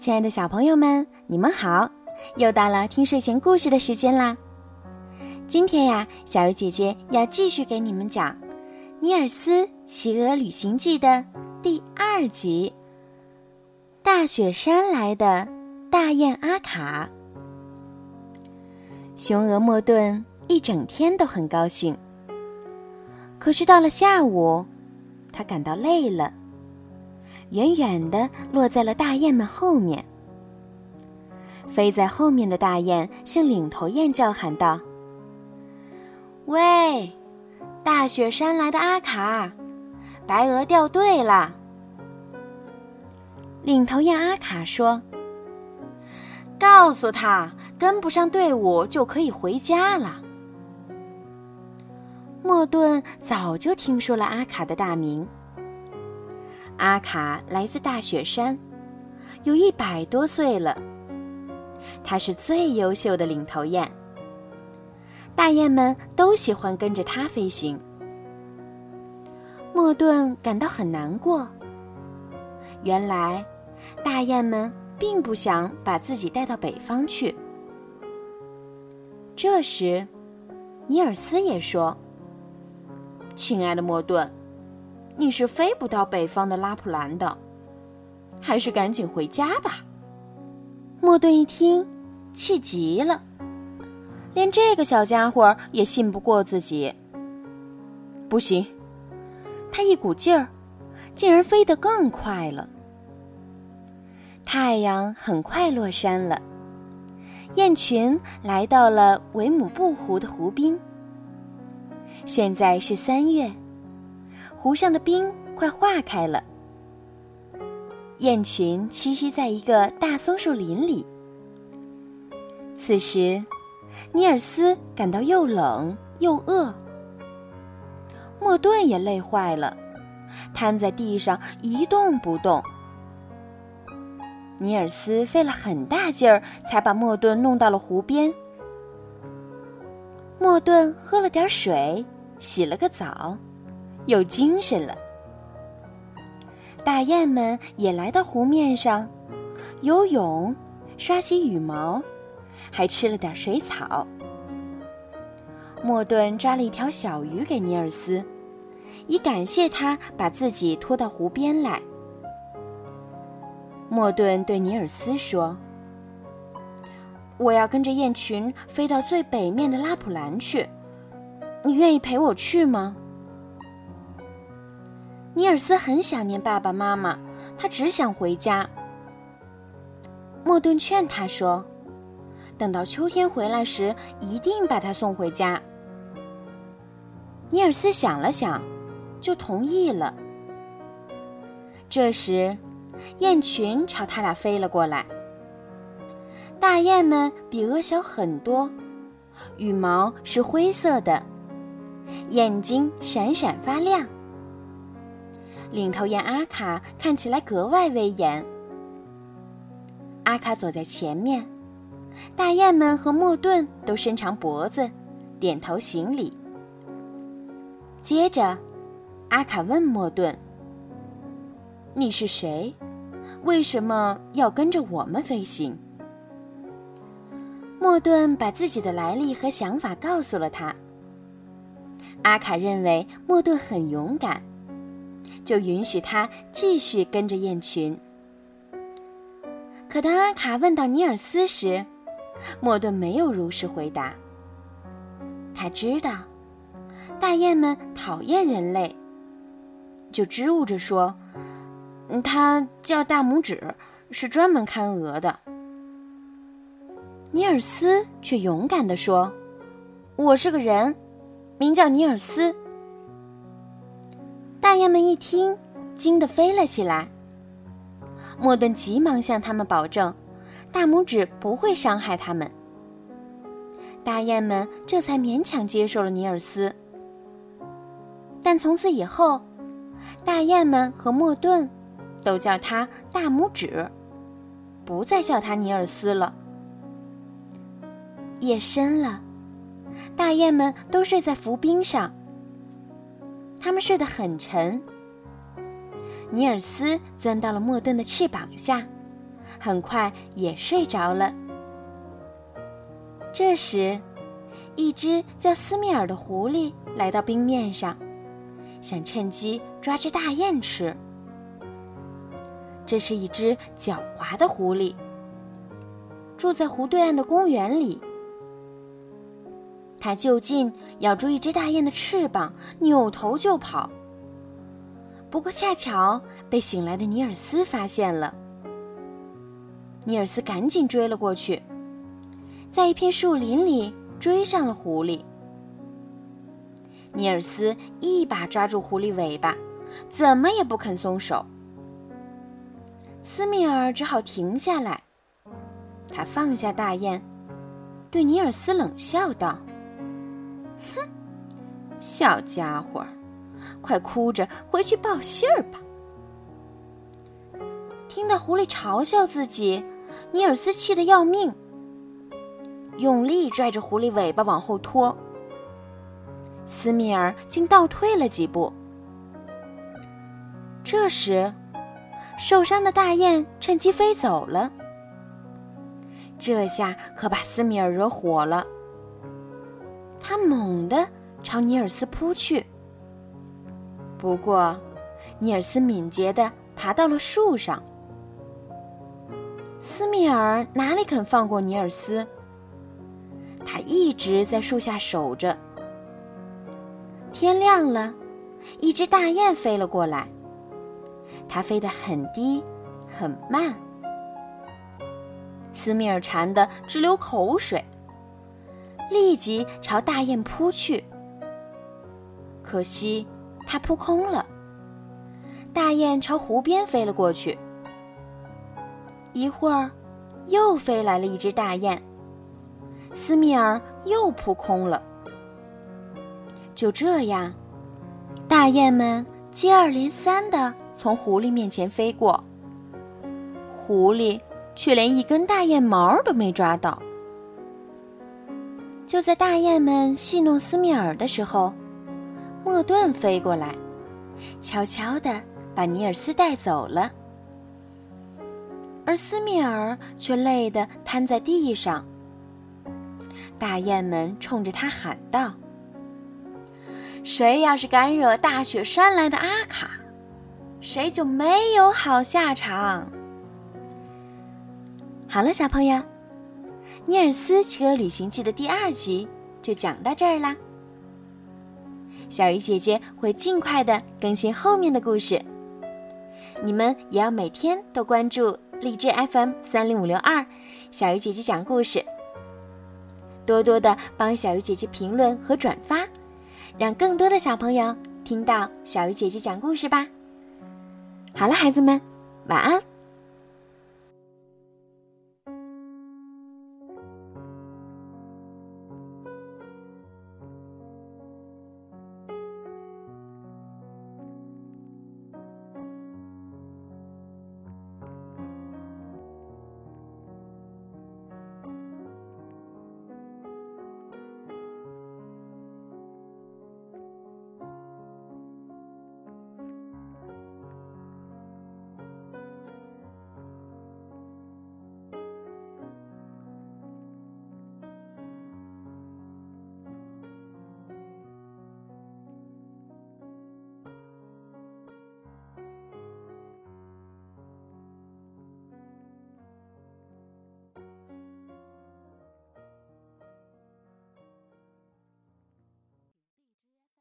亲爱的小朋友们，你们好！又到了听睡前故事的时间啦。今天呀，小鱼姐姐要继续给你们讲《尼尔斯骑鹅旅行记》的第二集《大雪山来的大雁阿卡》。雄鹅莫顿一整天都很高兴，可是到了下午，他感到累了。远远地落在了大雁们后面。飞在后面的大雁向领头雁叫喊道：“喂，大雪山来的阿卡，白鹅掉队了。”领头雁阿卡说：“告诉他，跟不上队伍就可以回家了。”莫顿早就听说了阿卡的大名。阿卡来自大雪山，有一百多岁了。他是最优秀的领头雁，大雁们都喜欢跟着他飞行。莫顿感到很难过。原来，大雁们并不想把自己带到北方去。这时，尼尔斯也说：“亲爱的莫顿。”你是飞不到北方的拉普兰的，还是赶紧回家吧。莫顿一听，气极了，连这个小家伙也信不过自己。不行，他一股劲儿，竟然飞得更快了。太阳很快落山了，雁群来到了维姆布湖的湖滨。现在是三月。湖上的冰快化开了，雁群栖息在一个大松树林里。此时，尼尔斯感到又冷又饿，莫顿也累坏了，瘫在地上一动不动。尼尔斯费了很大劲儿，才把莫顿弄到了湖边。莫顿喝了点水，洗了个澡。有精神了。大雁们也来到湖面上，游泳、刷洗羽毛，还吃了点水草。莫顿抓了一条小鱼给尼尔斯，以感谢他把自己拖到湖边来。莫顿对尼尔斯说：“我要跟着雁群飞到最北面的拉普兰去，你愿意陪我去吗？”尼尔斯很想念爸爸妈妈，他只想回家。莫顿劝他说：“等到秋天回来时，一定把他送回家。”尼尔斯想了想，就同意了。这时，雁群朝他俩飞了过来。大雁们比鹅小很多，羽毛是灰色的，眼睛闪闪发亮。领头雁阿卡看起来格外威严。阿卡走在前面，大雁们和莫顿都伸长脖子，点头行礼。接着，阿卡问莫顿：“你是谁？为什么要跟着我们飞行？”莫顿把自己的来历和想法告诉了他。阿卡认为莫顿很勇敢。就允许他继续跟着雁群。可当阿卡问到尼尔斯时，莫顿没有如实回答。他知道，大雁们讨厌人类，就支吾着说：“他叫大拇指，是专门看鹅的。”尼尔斯却勇敢地说：“我是个人，名叫尼尔斯。”大雁们一听，惊得飞了起来。莫顿急忙向他们保证，大拇指不会伤害他们。大雁们这才勉强接受了尼尔斯。但从此以后，大雁们和莫顿都叫他大拇指，不再叫他尼尔斯了。夜深了，大雁们都睡在浮冰上。他们睡得很沉。尼尔斯钻到了莫顿的翅膀下，很快也睡着了。这时，一只叫斯密尔的狐狸来到冰面上，想趁机抓只大雁吃。这是一只狡猾的狐狸，住在湖对岸的公园里。它就近咬住一只大雁的翅膀，扭头就跑。不过恰巧被醒来的尼尔斯发现了。尼尔斯赶紧追了过去，在一片树林里追上了狐狸。尼尔斯一把抓住狐狸尾巴，怎么也不肯松手。斯密尔只好停下来，他放下大雁，对尼尔斯冷笑道。哼，小家伙，快哭着回去报信儿吧！听到狐狸嘲笑自己，尼尔斯气得要命，用力拽着狐狸尾巴往后拖。斯密尔竟倒退了几步。这时，受伤的大雁趁机飞走了。这下可把斯密尔惹火了。他猛地朝尼尔斯扑去，不过，尼尔斯敏捷地爬到了树上。斯密尔哪里肯放过尼尔斯？他一直在树下守着。天亮了，一只大雁飞了过来，它飞得很低，很慢。斯密尔馋得直流口水。立即朝大雁扑去，可惜它扑空了。大雁朝湖边飞了过去。一会儿，又飞来了一只大雁，斯密尔又扑空了。就这样，大雁们接二连三的从狐狸面前飞过，狐狸却连一根大雁毛都没抓到。就在大雁们戏弄斯密尔的时候，莫顿飞过来，悄悄地把尼尔斯带走了。而斯密尔却累得瘫在地上。大雁们冲着他喊道：“谁要是敢惹大雪山来的阿卡，谁就没有好下场。”好了，小朋友。《尼尔斯骑鹅旅行记》的第二集就讲到这儿啦。小鱼姐姐会尽快的更新后面的故事，你们也要每天都关注荔枝 FM 三零五六二，小鱼姐姐讲故事，多多的帮小鱼姐姐评论和转发，让更多的小朋友听到小鱼姐姐讲故事吧。好了，孩子们，晚安。